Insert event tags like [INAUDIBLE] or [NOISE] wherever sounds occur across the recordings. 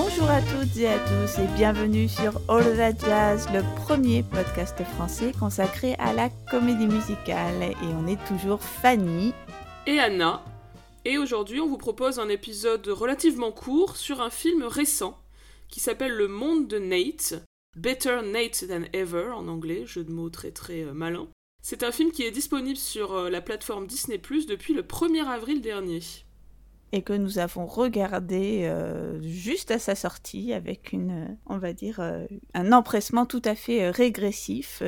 Bonjour à toutes et à tous et bienvenue sur All That Jazz, le premier podcast français consacré à la comédie musicale. Et on est toujours Fanny et Anna. Et aujourd'hui, on vous propose un épisode relativement court sur un film récent qui s'appelle Le Monde de Nate, Better Nate Than Ever en anglais, jeu de mots très très euh, malin. C'est un film qui est disponible sur euh, la plateforme Disney Plus depuis le 1er avril dernier. Et que nous avons regardé euh, juste à sa sortie avec une, on va dire, un empressement tout à fait régressif.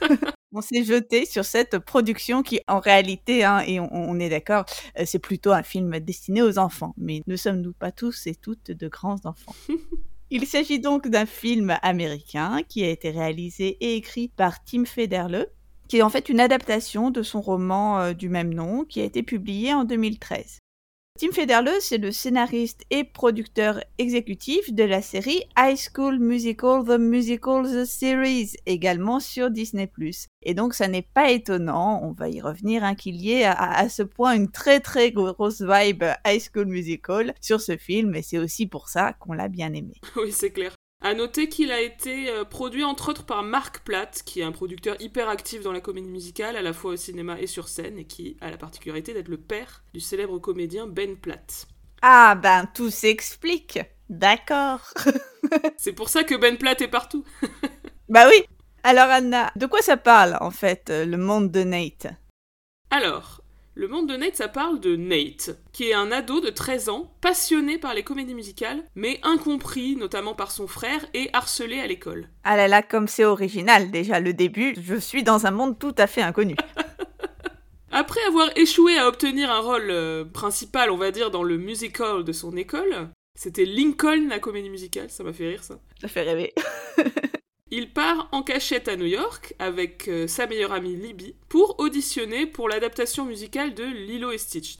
[LAUGHS] on s'est jeté sur cette production qui, en réalité, hein, et on, est d'accord, c'est plutôt un film destiné aux enfants. Mais ne sommes-nous pas tous et toutes de grands enfants? [LAUGHS] Il s'agit donc d'un film américain qui a été réalisé et écrit par Tim Federle, qui est en fait une adaptation de son roman euh, du même nom qui a été publié en 2013. Tim Federle, c'est le scénariste et producteur exécutif de la série High School Musical The Musical The Series, également sur Disney+. Et donc, ça n'est pas étonnant, on va y revenir, hein, qu'il y ait à, à, ce point une très très grosse vibe High School Musical sur ce film, et c'est aussi pour ça qu'on l'a bien aimé. [LAUGHS] Oui, c'est clair. À noter qu'il a été euh, produit entre autres par Mark Platt, qui est un producteur hyper actif dans la comédie musicale, à la fois au cinéma et sur scène, et qui a la particularité d'être le père du célèbre comédien Ben Platt. Ah ben tout s'explique. D'accord. [LAUGHS] C'est pour ça que Ben Platt est partout. [LAUGHS] bah oui. Alors Anna, de quoi ça parle en fait, euh, le monde de Nate? Alors, le monde de Nate, ça parle de Nate, qui est un ado de 13 ans, passionné par les comédies musicales, mais incompris notamment par son frère et harcelé à l'école. Ah là là, comme c'est original déjà le début, je suis dans un monde tout à fait inconnu. [LAUGHS] [LAUGHS] Après avoir échoué à obtenir un rôle euh, principal, on va dire, dans le musical de son école, c'était Lincoln la comédie musicale, ça m'a fait rire ça. Ça fait rêver. [LAUGHS] Il part en cachette à New York avec euh, sa meilleure amie Libby pour auditionner pour l'adaptation musicale de Lilo et Stitch.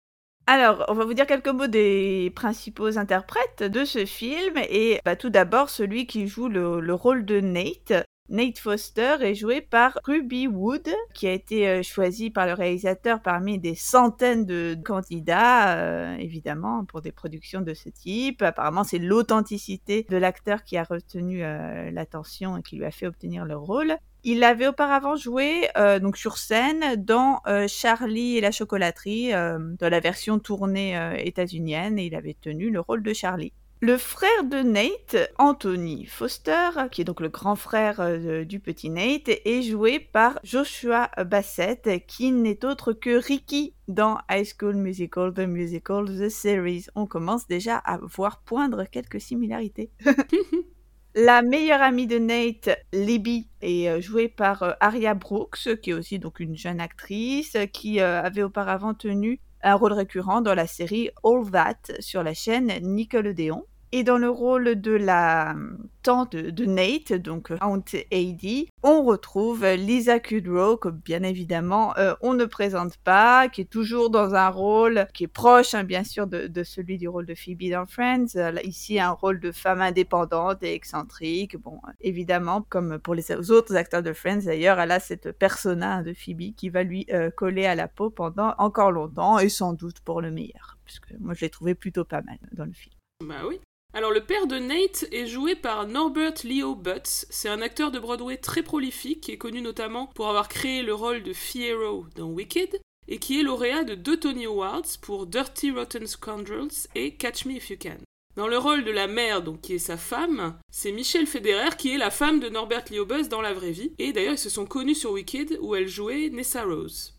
Alors, on va vous dire quelques mots des principaux interprètes de ce film. Et bah, tout d'abord, celui qui joue le, rôle de Nate, Nate Foster est joué par Ruby Wood, qui a été euh, choisi par le réalisateur parmi des centaines de candidats, euh, évidemment, pour des productions de ce type. Apparemment, c'est l'authenticité de l'acteur qui a retenu euh, l'attention et qui lui a fait obtenir le rôle. Il avait auparavant joué donc sur scène dans Charlie et la chocolaterie, dans la version tournée états-unienne, et il avait tenu le rôle de Charlie. Le frère de Nate, Anthony Foster, qui est donc le grand frère euh, du petit Nate, est joué par Joshua Bassett, qui n'est autre que Ricky dans High School Musical, The Musical, The Series. On commence déjà à voir poindre quelques similarités. [LAUGHS] La meilleure amie de Nate, Libby, est euh, jouée par euh, Aria Brooks, qui est aussi donc une jeune actrice, qui avait auparavant tenu un rôle récurrent dans la série All That sur la chaîne Nickelodeon. Et dans le rôle de la hum, tante de Nate, donc euh, Aunt Heidi, on retrouve Lisa Kudrow, que bien évidemment euh, on ne présente pas, qui est toujours dans un rôle qui est proche hein, bien sûr de, celui du rôle de Phoebe dans Friends. Euh, ici un rôle de femme indépendante et excentrique. Bon, évidemment, comme pour les autres acteurs de Friends d'ailleurs, elle a cette persona de Phoebe qui va lui coller à la peau pendant encore longtemps et sans doute pour le meilleur, puisque moi je l'ai trouvé plutôt pas mal dans le film. Bah oui. Alors le père de Nate est joué par Norbert Leo Butts. C'est un acteur de Broadway très prolifique qui est connu notamment pour avoir créé le rôle de Fiero dans Wicked et qui est lauréat de deux Tony Awards pour Dirty Rotten Scoundrels et Catch Me If You Can. Dans le rôle de la mère, donc qui est sa femme, c'est Michelle Federer qui est la femme de Norbert Leo Butts dans la vraie vie. Et d'ailleurs, ils se sont connus sur Wicked où elle jouait Nessa Rose.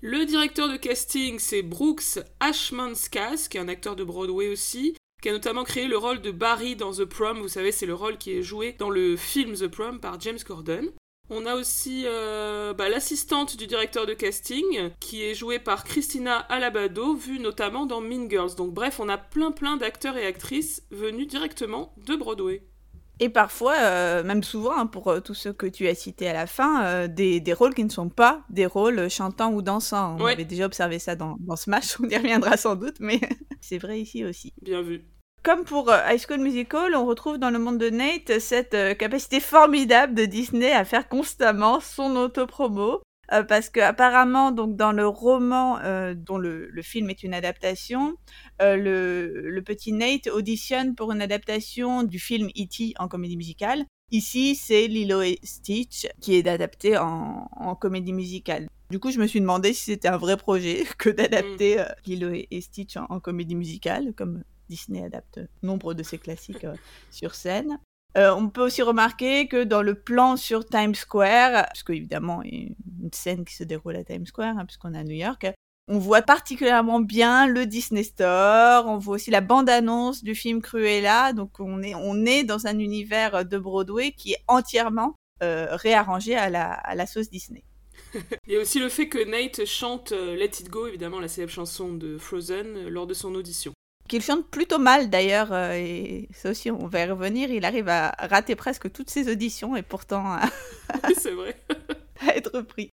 Le directeur de casting, c'est Brooks Ashmanskas, qui est un acteur de Broadway aussi, qui a notamment créé le rôle de Barry dans The Prom. Vous savez, c'est le rôle qui est joué dans le film The Prom par James Corden. On a aussi euh, bah, l'assistante du directeur de casting, qui est jouée par Christina Alabado, vue notamment dans Mean Girls. Donc bref, on a plein plein d'acteurs et actrices venus directement de Broadway. Et parfois, euh, même souvent, hein, pour euh, tous ceux que tu as cités à la fin, des, rôles qui ne sont pas des rôles chantants ou dansants. On avait déjà observé ça dans, dans Smash, [LAUGHS] on y reviendra sans doute, mais [LAUGHS] c'est vrai ici aussi. Bien vu comme pour euh, High School Musical, on retrouve dans le monde de Nate cette euh, capacité formidable de Disney à faire constamment son autopromo. euh, parce que apparemment, donc dans le roman euh, dont le, le, film est une adaptation, euh, le, le, petit Nate auditionne pour une adaptation du film E.T. en comédie musicale. Ici, c'est Lilo et Stitch qui est adapté en, en, comédie musicale. Du coup, je me suis demandé si c'était un vrai projet [LAUGHS] que d'adapter mm. Lilo et, Stitch en, en, comédie musicale, comme Disney adapte nombre de ses classiques [LAUGHS] sur scène. Euh, on peut aussi remarquer que dans le plan sur Times Square, puisque évidemment il y a une scène qui se déroule à Times Square, hein, puisqu'on est à New York, on voit particulièrement bien le Disney Store, on voit aussi la bande-annonce du film Cruella, donc on est, on est dans un univers de Broadway qui est entièrement euh, réarrangé à la, à la sauce Disney. Il y a aussi le fait que Nate chante euh, Let It Go, évidemment la célèbre chanson de Frozen, lors de son audition qu'il chante plutôt mal d'ailleurs, euh, et ça aussi on va y revenir, il arrive à rater presque toutes ses auditions et pourtant [LAUGHS] à, vrai. [LAUGHS] à être pris.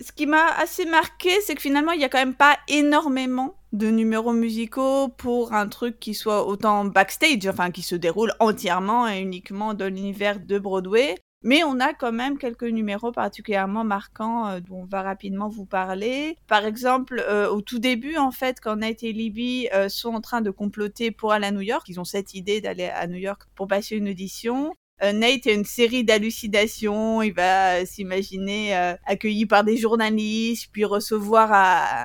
Ce qui m'a assez marqué, c'est que finalement il n'y a quand même pas énormément de numéros musicaux pour un truc qui soit autant backstage, enfin qui se déroule entièrement et uniquement dans l'univers de Broadway. Mais on a quand même quelques numéros particulièrement marquants euh, dont on va rapidement vous parler. Par exemple, euh, au tout début, en fait, quand Nate et Libby euh, sont en train de comploter pour aller à New York, ils ont cette idée d'aller à New York pour passer une audition. Euh, Nate a une série d'hallucinations, il va s'imaginer euh, accueilli par des journalistes, puis recevoir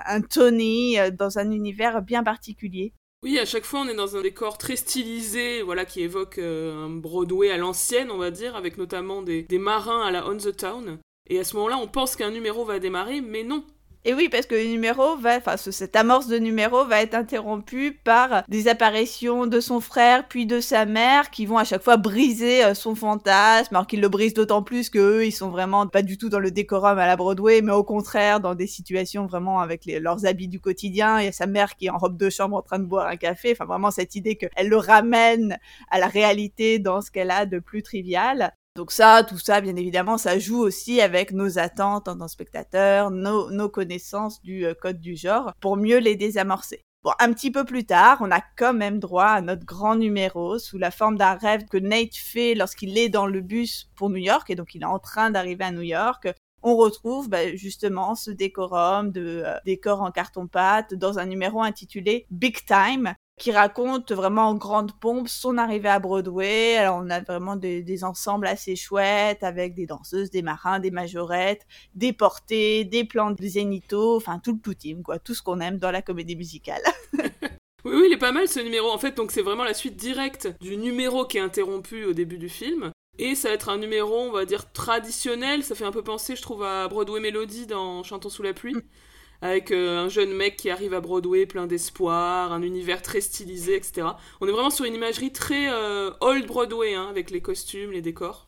un Tony dans un univers bien particulier. Oui, à chaque fois, on est dans un décor très stylisé, voilà, qui évoque euh, un Broadway à l'ancienne, on va dire, avec notamment des, des marins à la On the Town. Et à ce moment-là, on pense qu'un numéro va démarrer, mais non, et oui, parce que le numéro va, enfin, cette amorce de numéro va être interrompue par des apparitions de son frère puis de sa mère qui vont à chaque fois briser euh, son fantasme, alors qu'ils le brisent d'autant plus qu'eux, ils sont vraiment pas du tout dans le décorum à la Broadway, mais au contraire dans des situations vraiment avec leurs habits du quotidien. Il y a sa mère qui est en robe de chambre en train de boire un café. Enfin, vraiment cette idée qu'elle le ramène à la réalité dans ce qu'elle a de plus trivial. Donc ça, tout ça, bien évidemment, ça joue aussi avec nos attentes en tant que spectateurs, nos, nos, connaissances du euh, code du genre, pour mieux les désamorcer. Bon, un petit peu plus tard, on a quand même droit à notre grand numéro sous la forme d'un rêve que Nate fait lorsqu'il est dans le bus pour New York, et donc il est en train d'arriver à New York. On retrouve bah, justement ce décorum de euh, décor en carton-pâte dans un numéro intitulé Big Time, qui raconte vraiment en grande pompe son arrivée à Broadway. Alors on a vraiment des, ensembles assez chouettes avec des danseuses, des marins, des majorettes, des portées, des plans de zénithos, enfin tout le tout team quoi, tout ce qu'on aime dans la comédie musicale. [LAUGHS] oui, oui, il est pas mal ce numéro. En fait, donc c'est vraiment la suite directe du numéro qui est interrompu au début du film. Et ça va être un numéro, on va dire, traditionnel. Ça fait un peu penser, je trouve, à Broadway Melody dans Chantons sous la pluie. Avec euh, un jeune mec qui arrive à Broadway plein d'espoir, un univers très stylisé, etc. On est vraiment sur une imagerie très euh, old Broadway, hein, avec les costumes, les décors.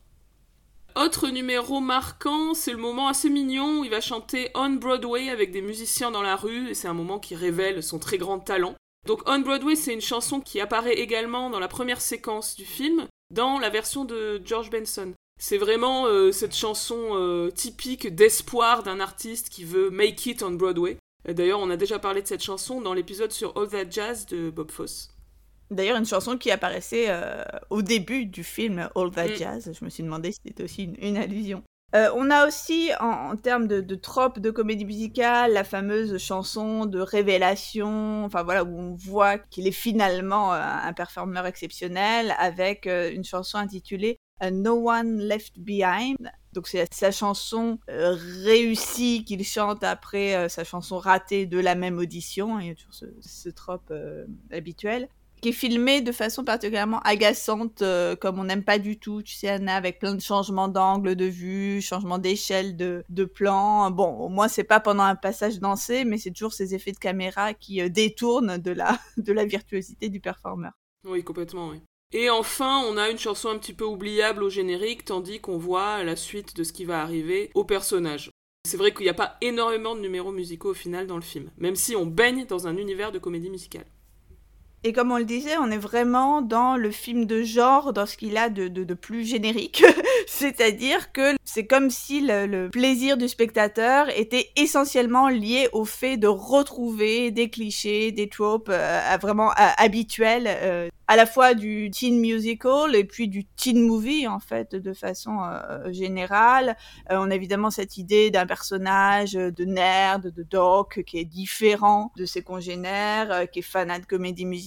Autre numéro marquant, c'est le moment assez mignon où il va chanter On Broadway avec des musiciens dans la rue, et c'est un moment qui révèle son très grand talent. Donc On Broadway, c'est une chanson qui apparaît également dans la première séquence du film, dans la version de George Benson. C'est vraiment euh, cette chanson euh, typique d'espoir d'un artiste qui veut make it on Broadway. D'ailleurs, on a déjà parlé de cette chanson dans l'épisode sur All That Jazz de Bob Fosse. D'ailleurs, une chanson qui apparaissait euh, au début du film All That mm. Jazz. Je me suis demandé si c'était aussi une, allusion. on a aussi, en, termes de, de trope de comédie musicale, la fameuse chanson de révélation, enfin voilà, où on voit qu'il est finalement un performeur exceptionnel, avec une chanson intitulée No One Left Behind. Donc c'est sa chanson euh, réussie qu'il chante après euh, sa chanson ratée de la même audition, il y a toujours ce, trope euh, habituel, qui est filmé de façon particulièrement agaçante, comme on n'aime pas du tout, tu sais Anna, avec plein de changements d'angle de vue, changements d'échelle de, de plan. Bon, au moins c'est pas pendant un passage dansé, mais c'est toujours ces effets de caméra qui détournent de la, [LAUGHS] de la virtuosité du performeur. Oui, complètement, oui. Et enfin, on a une chanson un petit peu oubliable au générique, tandis qu'on voit la suite de ce qui va arriver au personnage. C'est vrai qu'il n'y a pas énormément de numéros musicaux au final dans le film, même si on baigne dans un univers de comédie musicale. Et comme on le disait, on est vraiment dans le film de genre, dans ce qu'il a de, de, plus générique. [LAUGHS] C'est-à-dire que c'est comme si le, plaisir du spectateur était essentiellement lié au fait de retrouver des clichés, des tropes euh, vraiment euh, habituels, euh, à la fois du teen musical et puis du teen movie, en fait, de façon générale. On a évidemment cette idée d'un personnage de nerd, de doc, qui est différent de ses congénères, qui est fanat de comédie musicale,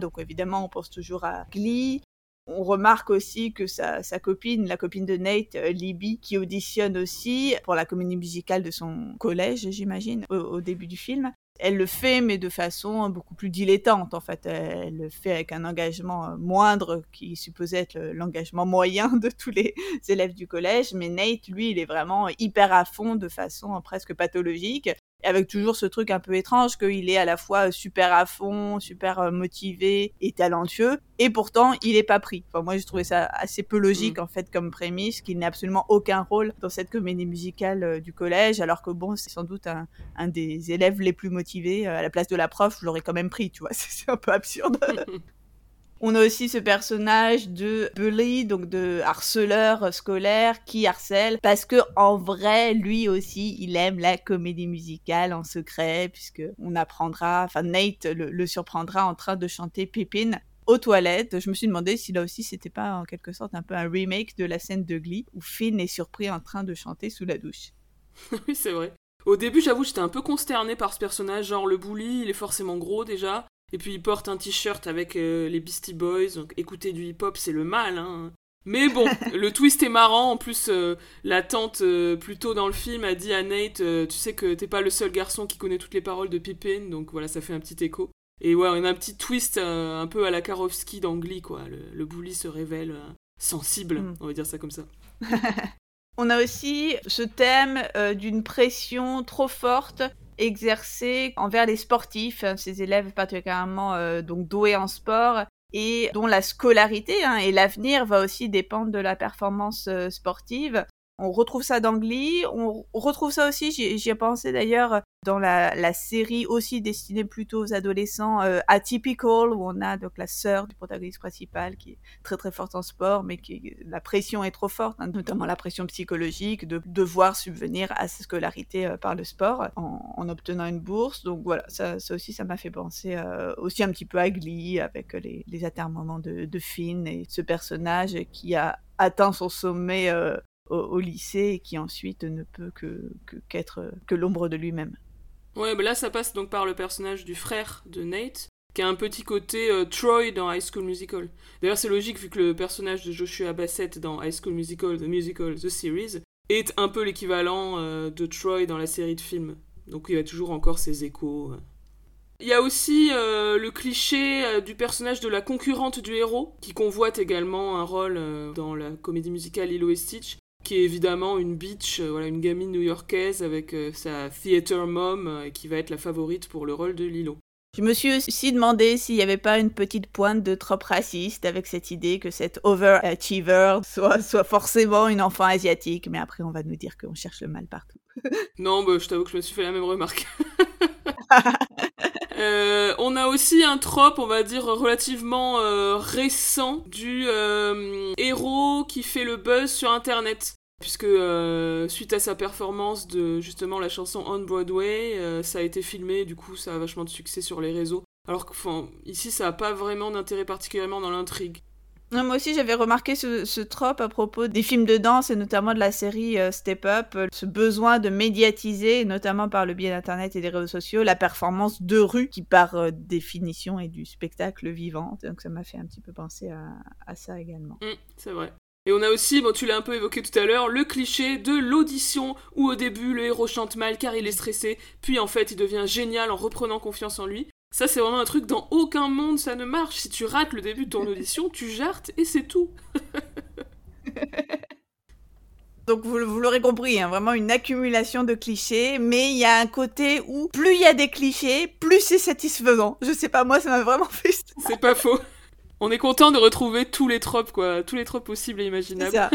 donc évidemment on pense toujours à Glee. On remarque aussi que sa, copine, la copine de Nate, euh, Libby, qui auditionne aussi pour la comédie musicale de son collège, j'imagine, au, au, début du film. Elle le fait, mais de façon beaucoup plus dilettante, en fait. Elle le fait avec un engagement moindre, qui supposait être l'engagement moyen [LAUGHS] de tous les élèves du collège. Mais Nate, lui, il est vraiment hyper à fond, de façon presque pathologique avec toujours ce truc un peu étrange qu'il est à la fois super à fond, super motivé et talentueux, et pourtant il est pas pris. Enfin, moi j'ai trouvé ça assez peu logique mmh. en fait comme prémisse, qu'il n'ait absolument aucun rôle dans cette comédie musicale euh, du collège, alors que bon c'est sans doute un, un, des élèves les plus motivés. Euh, à la place de la prof, je l'aurais quand même pris, tu vois, [LAUGHS] c'est un peu absurde. [LAUGHS] On a aussi ce personnage de bully, donc de harceleur scolaire qui harcèle parce que en vrai, lui aussi, il aime la comédie musicale en secret puisque on apprendra, enfin Nate le, surprendra en train de chanter Pippin aux toilettes. Je me suis demandé si là aussi c'était pas en quelque sorte un peu un remake de la scène de Glee où Finn est surpris en train de chanter sous la douche. [LAUGHS] oui, c'est vrai. Au début, j'avoue, j'étais un peu consterné par ce personnage, genre le bully, il est forcément gros déjà. Et puis il porte un t-shirt avec euh, les Beastie Boys, donc écouter du hip-hop c'est le mal, hein. Mais bon, [LAUGHS] le twist est marrant. En plus, euh, la tante, euh, plus tôt dans le film, a dit à Nate Tu sais que t'es pas le seul garçon qui connaît toutes les paroles de Pippin, donc voilà, ça fait un petit écho. Et ouais, on a un petit twist un peu à la Karofsky dans Glee, quoi. Le, le bully se révèle sensible, mm. on va dire ça comme ça. [LAUGHS] on a aussi ce thème euh, d'une pression trop forte exercée envers les sportifs, hein, ces élèves particulièrement euh, donc doués en sport et dont la scolarité hein, et l'avenir va aussi dépendre de la performance euh, sportive. On retrouve ça dans on retrouve ça aussi, j'y ai pensé d'ailleurs, dans la, la, série aussi destinée plutôt aux adolescents, euh, Atypical, où on a donc la sœur du protagoniste principal qui est très très forte en sport, mais qui la pression est trop forte, hein, notamment la pression psychologique de devoir subvenir à sa scolarité euh, par le sport en, en, obtenant une bourse. Donc voilà, ça, ça aussi, ça m'a fait penser euh, aussi un petit peu à Glee avec les, les atermoiements de, de Finn et ce personnage qui a atteint son sommet euh, au, au, lycée et qui ensuite ne peut que qu'être que, que l'ombre de lui-même. Ouais, bah là ça passe donc par le personnage du frère de Nate, qui a un petit côté euh, Troy dans High School Musical. D'ailleurs c'est logique vu que le personnage de Joshua Bassett dans High School Musical, The Musical, The Series, est un peu l'équivalent euh, de Troy dans la série de films. Donc il y a toujours encore ses échos. Il y a aussi euh, le cliché euh, du personnage de la concurrente du héros, qui convoite également un rôle euh, dans la comédie musicale Lilo et Stitch, qui est évidemment une bitch, euh, voilà, une gamine new-yorkaise avec euh, sa theater mom, euh, qui va être la favorite pour le rôle de Lilo. Je me suis aussi demandé s'il n'y avait pas une petite pointe de trop raciste avec cette idée que cette overachiever soit, soit forcément une enfant asiatique, mais après on va nous dire qu'on cherche le mal partout. non, bah, je t'avoue que je me suis fait la même remarque. [LAUGHS] a aussi un trope, on va dire, relativement euh, récent du euh, héros qui fait le buzz sur Internet. Puisque euh, suite à sa performance de justement la chanson On Broadway, ça a été filmé, du coup ça a vachement de succès sur les réseaux. Alors que ici ça n'a pas vraiment d'intérêt particulièrement dans l'intrigue. Moi aussi, j'avais remarqué ce, ce trope à propos des films de danse et notamment de la série euh, Step Up, ce besoin de médiatiser, notamment par le biais d'Internet et des réseaux sociaux, la performance de rue qui, par euh, définition, est du spectacle vivant. Donc ça m'a fait un petit peu penser à, à ça également. Mmh, c'est vrai. Et on a aussi, bon tu l'as un peu évoqué tout à l'heure, le cliché de l'audition où au début le héros chante mal car il est stressé, puis en fait il devient génial en reprenant confiance en lui. Ça, c'est vraiment un truc dans aucun monde ça ne marche. Si tu rates le début de ton [LAUGHS] audition, tu jartes et c'est tout. [LAUGHS] Donc vous, vous l'aurez compris, hein, vraiment une accumulation de clichés, mais il y a un côté où plus il y a des clichés, plus c'est satisfaisant. Je sais pas, moi ça m'a vraiment [LAUGHS] fait ça. C'est pas faux. On est content de retrouver tous les tropes, quoi, tous les tropes possibles et imaginables.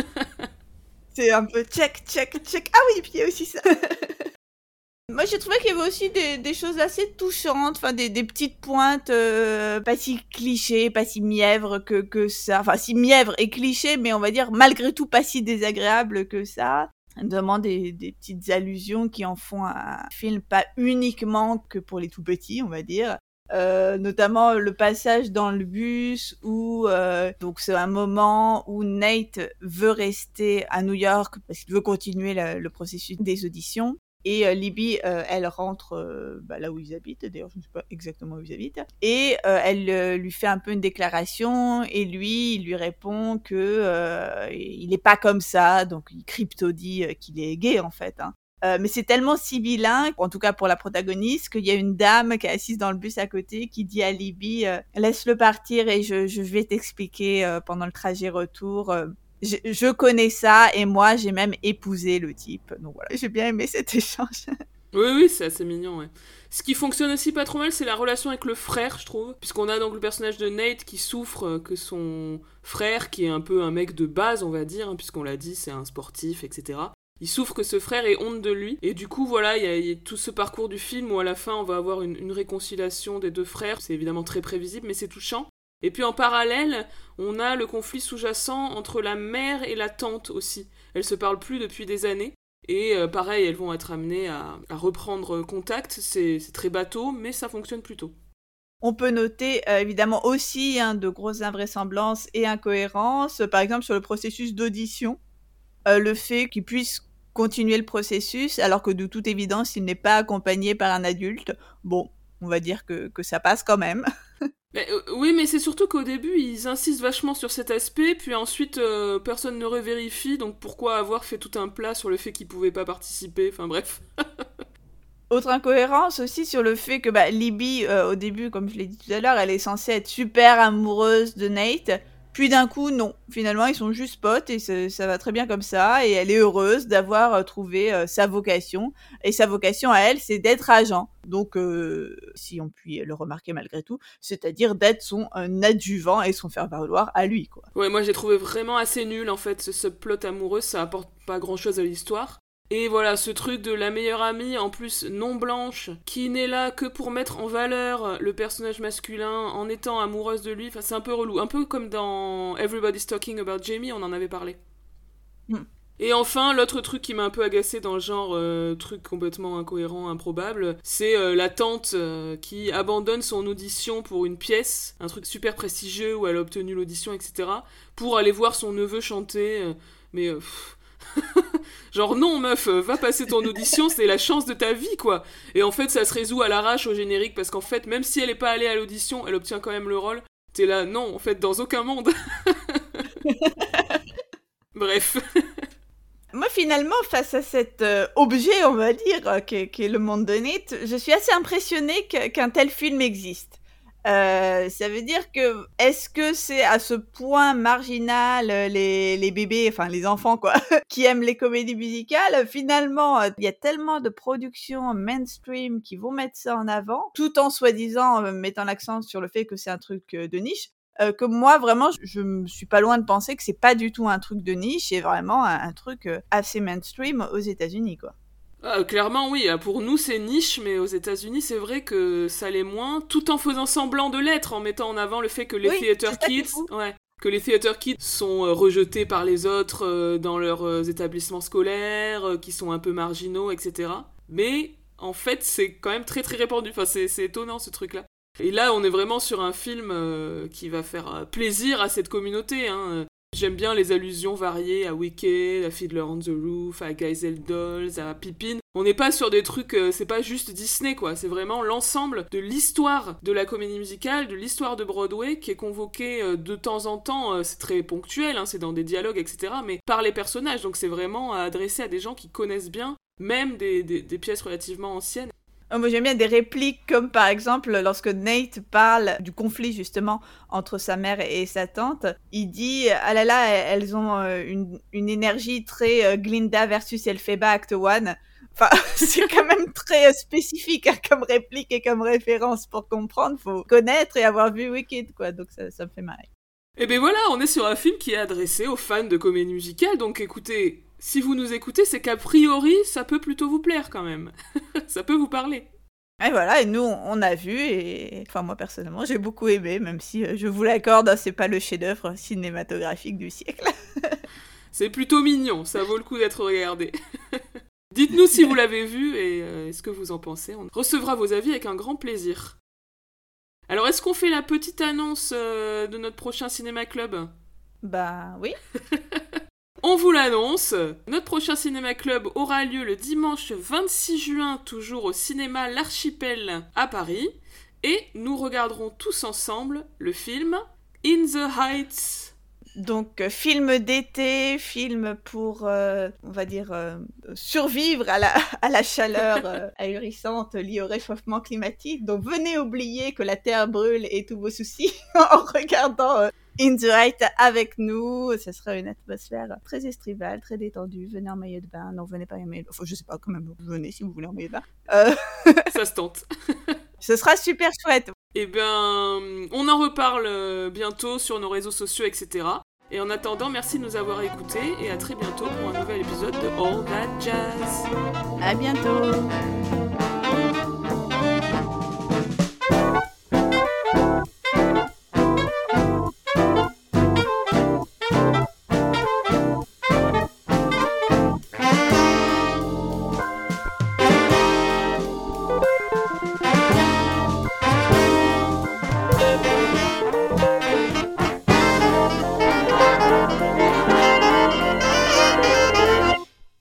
C'est un peu check, check, check. Ah oui, puis il y a aussi ça. Moi, j'ai trouvé qu'il y avait aussi des, choses assez touchantes, enfin des, petites pointes, euh, pas si clichés, pas si mièvres que, que ça. Enfin, si mièvres et clichés, mais on va dire malgré tout pas si désagréables que ça. Notamment des, des petites allusions qui en font un film pas uniquement que pour les tout petits, on va dire. Euh, notamment le passage dans le bus où euh, donc c'est un moment où Nate veut rester à New York parce qu'il veut continuer le processus des auditions et euh, Libby, euh, elle rentre euh, bah, là où ils habitent, d'ailleurs je ne sais pas exactement où ils habitent, et elle lui fait un peu une déclaration, et lui, il lui répond que il n'est pas comme ça, donc il crypto-dit qu'il est gay en fait. Hein. mais c'est tellement sibyllin, en tout cas pour la protagoniste, qu'il y a une dame qui est assise dans le bus à côté qui dit à Libby Laisse-le partir et je vais t'expliquer pendant le trajet retour je, connais ça et moi j'ai même épousé le type. Donc voilà, j'ai bien aimé cet échange. [LAUGHS] Oui, oui, c'est assez mignon. Ce qui fonctionne aussi pas trop mal, c'est la relation avec le frère, je trouve. Puisqu'on a donc le personnage de Nate qui souffre euh, que son frère, qui est un peu un mec de base, on va dire, hein, puisqu'on l'a dit, c'est un sportif, etc. Il souffre que ce frère ait honte de lui. Et du coup, voilà, il y, a tout ce parcours du film où à la fin, on va avoir une réconciliation des deux frères. C'est évidemment très prévisible, mais c'est touchant. Et puis en parallèle, on a le conflit sous-jacent entre la mère et la tante aussi. Elles se parlent plus depuis des années. Et euh, pareil, elles vont être amenées à, reprendre contact. C'est très bateau, mais ça fonctionne plutôt. On peut noter euh, évidemment aussi hein, de grosses invraisemblances et incohérences, par exemple sur le processus d'audition. Euh, le fait qu'ils puissent continuer le processus alors que de toute évidence il n'est pas accompagné par un adulte. Bon, on va dire que ça passe quand même. [LAUGHS] Euh, oui, mais c'est surtout qu'au début, ils insistent vachement sur cet aspect, puis ensuite, euh, personne ne revérifie, donc pourquoi avoir fait tout un plat sur le fait qu'ils pouvaient pas participer Enfin bref. [LAUGHS] Autre incohérence aussi sur le fait que bah, Libby, euh, au début, comme je l'ai dit tout à l'heure, elle est censée être super amoureuse de Nate. Puis d'un coup, non. Finalement, ils sont juste potes et ça va très bien comme ça. Et elle est heureuse d'avoir euh, trouvé euh, sa vocation. Et sa vocation à elle, c'est d'être agent. Donc, euh, si on peut le remarquer malgré tout, c'est-à-dire d'être son adjuvant et son faire-valoir à lui, quoi. Ouais, moi j'ai trouvé vraiment assez nul en fait ce, ce plot amoureux. Ça apporte pas grand-chose à l'histoire. Et voilà, ce truc de la meilleure amie, en plus non blanche, qui n'est là que pour mettre en valeur le personnage masculin en étant amoureuse de lui, enfin, c'est un peu relou. Un peu comme dans Everybody's Talking About Jamie, on en avait parlé. Hmm. Et enfin, l'autre truc qui m'a un peu agacé dans le genre euh, truc complètement incohérent, improbable, c'est euh, la tante euh, qui abandonne son audition pour une pièce, un truc super prestigieux où elle a obtenu l'audition, etc., pour aller voir son neveu chanter. mais [LAUGHS] Genre non meuf, euh, va passer ton audition, c'est la chance de ta vie quoi. Et en fait ça se résout à l'arrache au générique parce qu'en fait même si elle est pas allée à l'audition, elle obtient quand même le rôle. T'es là, non en fait dans aucun monde. [LAUGHS] Bref. Moi, finalement, face à cet euh, objet, on va dire, euh, qui, est, le monde de Nate, je suis assez impressionnée qu'un tel film existe. Euh, ça veut dire que est-ce que c'est à ce point marginal euh, les, bébés, enfin les enfants quoi, [LAUGHS] qui aiment les comédies musicales? Finalement, euh, il y a tellement de productions mainstream qui vont mettre ça en avant, tout en soi-disant mettant l'accent sur le fait que c'est un truc de niche. que moi vraiment je, me suis pas loin de penser que c'est pas du tout un truc de niche, c'est vraiment un truc assez mainstream aux États-Unis quoi. Ah, clairement, oui. Ah, pour nous, c'est niche, mais aux États-Unis, c'est vrai que ça l'est moins, tout en faisant semblant de l'être, en mettant en avant le fait que les theater kids, ouais, que les theater kids sont euh, rejetés par les autres euh, dans leurs euh, établissements scolaires, qui sont un peu marginaux, etc. Mais en fait, c'est quand même très très répandu. Enfin, c'est étonnant ce truc-là. Et là, on est vraiment sur un film qui va faire plaisir à cette communauté. Hein. J'aime bien les allusions variées à Wicked, à Fiddler on the Roof, à Geisel Dolls, à Pippin. On n'est pas sur des trucs, euh, c'est pas juste Disney quoi, c'est vraiment l'ensemble de l'histoire de la comédie musicale, de l'histoire de Broadway qui est convoqué euh, de temps en temps, euh, c'est très ponctuel, hein, c'est dans des dialogues, etc., mais par les personnages, donc c'est vraiment adressé à des gens qui connaissent bien, même des pièces relativement anciennes. Oh, moi, j'aime bien des répliques comme par exemple lorsque Nate parle du conflit justement entre sa mère et sa tante. Il dit Ah là là, elles ont euh, une, une énergie très euh, Glinda versus Elphaba Act One. Enfin, [LAUGHS] c'est quand même très euh, spécifique hein, comme réplique et comme référence pour comprendre. Faut connaître et avoir vu Wicked, quoi. Donc ça, ça me fait marrer. Et ben voilà, on est sur un film qui est adressé aux fans de comédie musicale. Donc écoutez, si vous nous écoutez, c'est qu'a priori, ça peut plutôt vous plaire quand même. [LAUGHS] ça peut vous parler. Et voilà, et nous, on a vu, et enfin, moi personnellement, j'ai beaucoup aimé, même si euh, je vous l'accorde, c'est pas le chef-d'œuvre cinématographique du siècle. [LAUGHS] c'est plutôt mignon, ça vaut le coup d'être regardé. [LAUGHS] Dites-nous si vous l'avez vu et euh, ce que vous en pensez. On recevra vos avis avec un grand plaisir. Alors, est-ce qu'on fait la petite annonce euh, de notre prochain cinéma club? Bah oui. On vous l'annonce, notre prochain cinéma club aura lieu le dimanche 26 juin, toujours au cinéma L'Archipel à Paris, et nous regarderons tous ensemble le film In the Heights. Donc, euh, film d'été, film pour, euh, on va dire, euh, survivre à la, [LAUGHS] à la chaleur ahurissante liée au réchauffement climatique. Donc, venez oublier que la Terre brûle et tous vos soucis [LAUGHS] en regardant In the Right avec nous. Ce sera une atmosphère très estivale, très détendue. Venez en maillot de bain. Non, venez pas en maillot de bain. Enfin, je sais pas, quand même, venez si vous voulez en maillot de bain. Euh... [LAUGHS] Ça se tente. [LAUGHS] Ce sera super chouette. Eh bien, on en reparle euh, bientôt sur nos réseaux sociaux, etc. Et en attendant, merci de nous avoir écoutés et à très bientôt pour un nouvel épisode de All That Jazz. À bientôt.